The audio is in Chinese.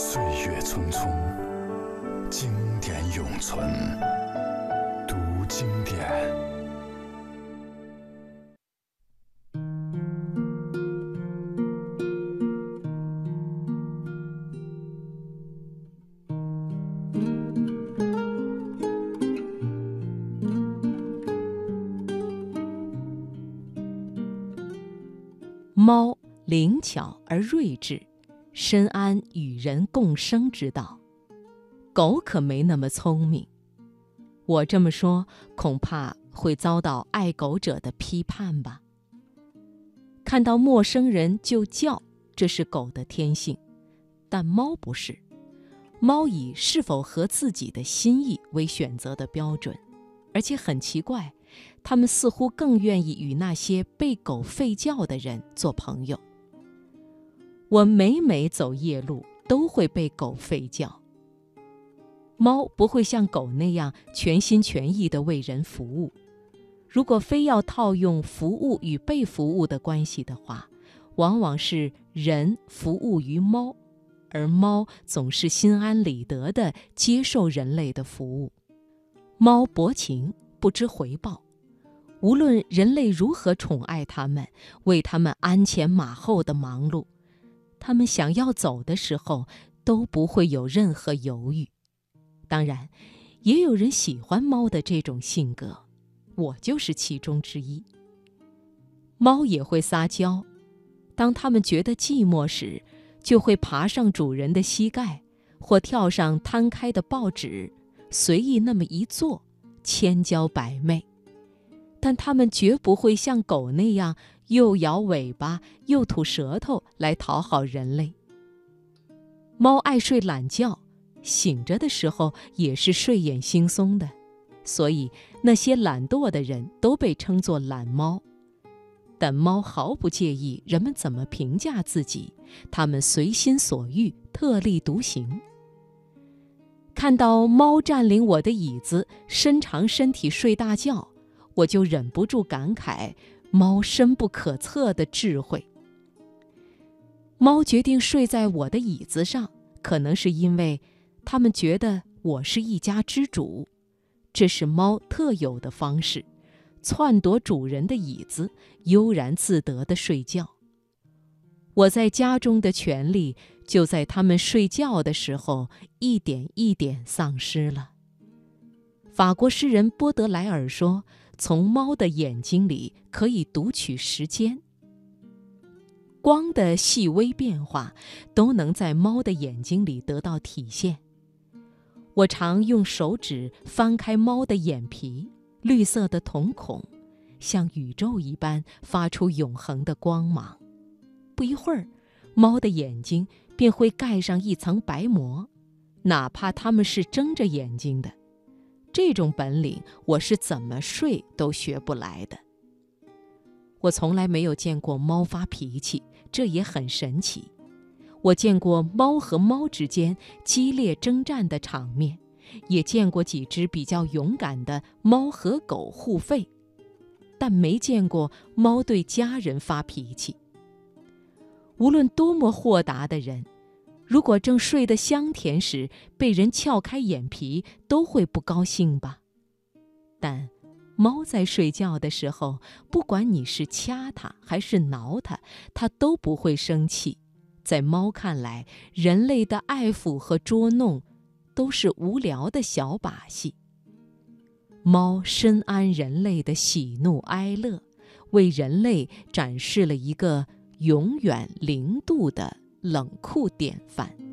岁月匆匆，经典永存。读经典。猫灵巧而睿智，深谙与人共生之道。狗可没那么聪明。我这么说，恐怕会遭到爱狗者的批判吧。看到陌生人就叫，这是狗的天性，但猫不是。猫以是否合自己的心意为选择的标准，而且很奇怪。他们似乎更愿意与那些被狗吠叫的人做朋友。我每每走夜路，都会被狗吠叫。猫不会像狗那样全心全意地为人服务。如果非要套用服务与被服务的关系的话，往往是人服务于猫，而猫总是心安理得地接受人类的服务。猫薄情，不知回报。无论人类如何宠爱它们，为它们鞍前马后的忙碌，它们想要走的时候都不会有任何犹豫。当然，也有人喜欢猫的这种性格，我就是其中之一。猫也会撒娇，当它们觉得寂寞时，就会爬上主人的膝盖，或跳上摊开的报纸，随意那么一坐，千娇百媚。但它们绝不会像狗那样又摇尾巴又吐舌头来讨好人类。猫爱睡懒觉，醒着的时候也是睡眼惺忪的，所以那些懒惰的人都被称作懒猫。但猫毫不介意人们怎么评价自己，它们随心所欲，特立独行。看到猫占领我的椅子，伸长身体睡大觉。我就忍不住感慨，猫深不可测的智慧。猫决定睡在我的椅子上，可能是因为它们觉得我是一家之主，这是猫特有的方式，篡夺主人的椅子，悠然自得地睡觉。我在家中的权利，就在它们睡觉的时候一点一点丧失了。法国诗人波德莱尔说。从猫的眼睛里可以读取时间，光的细微变化都能在猫的眼睛里得到体现。我常用手指翻开猫的眼皮，绿色的瞳孔像宇宙一般发出永恒的光芒。不一会儿，猫的眼睛便会盖上一层白膜，哪怕它们是睁着眼睛的。这种本领，我是怎么睡都学不来的。我从来没有见过猫发脾气，这也很神奇。我见过猫和猫之间激烈征战的场面，也见过几只比较勇敢的猫和狗互吠，但没见过猫对家人发脾气。无论多么豁达的人。如果正睡得香甜时被人撬开眼皮，都会不高兴吧？但猫在睡觉的时候，不管你是掐它还是挠它，它都不会生气。在猫看来，人类的爱抚和捉弄都是无聊的小把戏。猫深谙人类的喜怒哀乐，为人类展示了一个永远零度的。冷酷典范。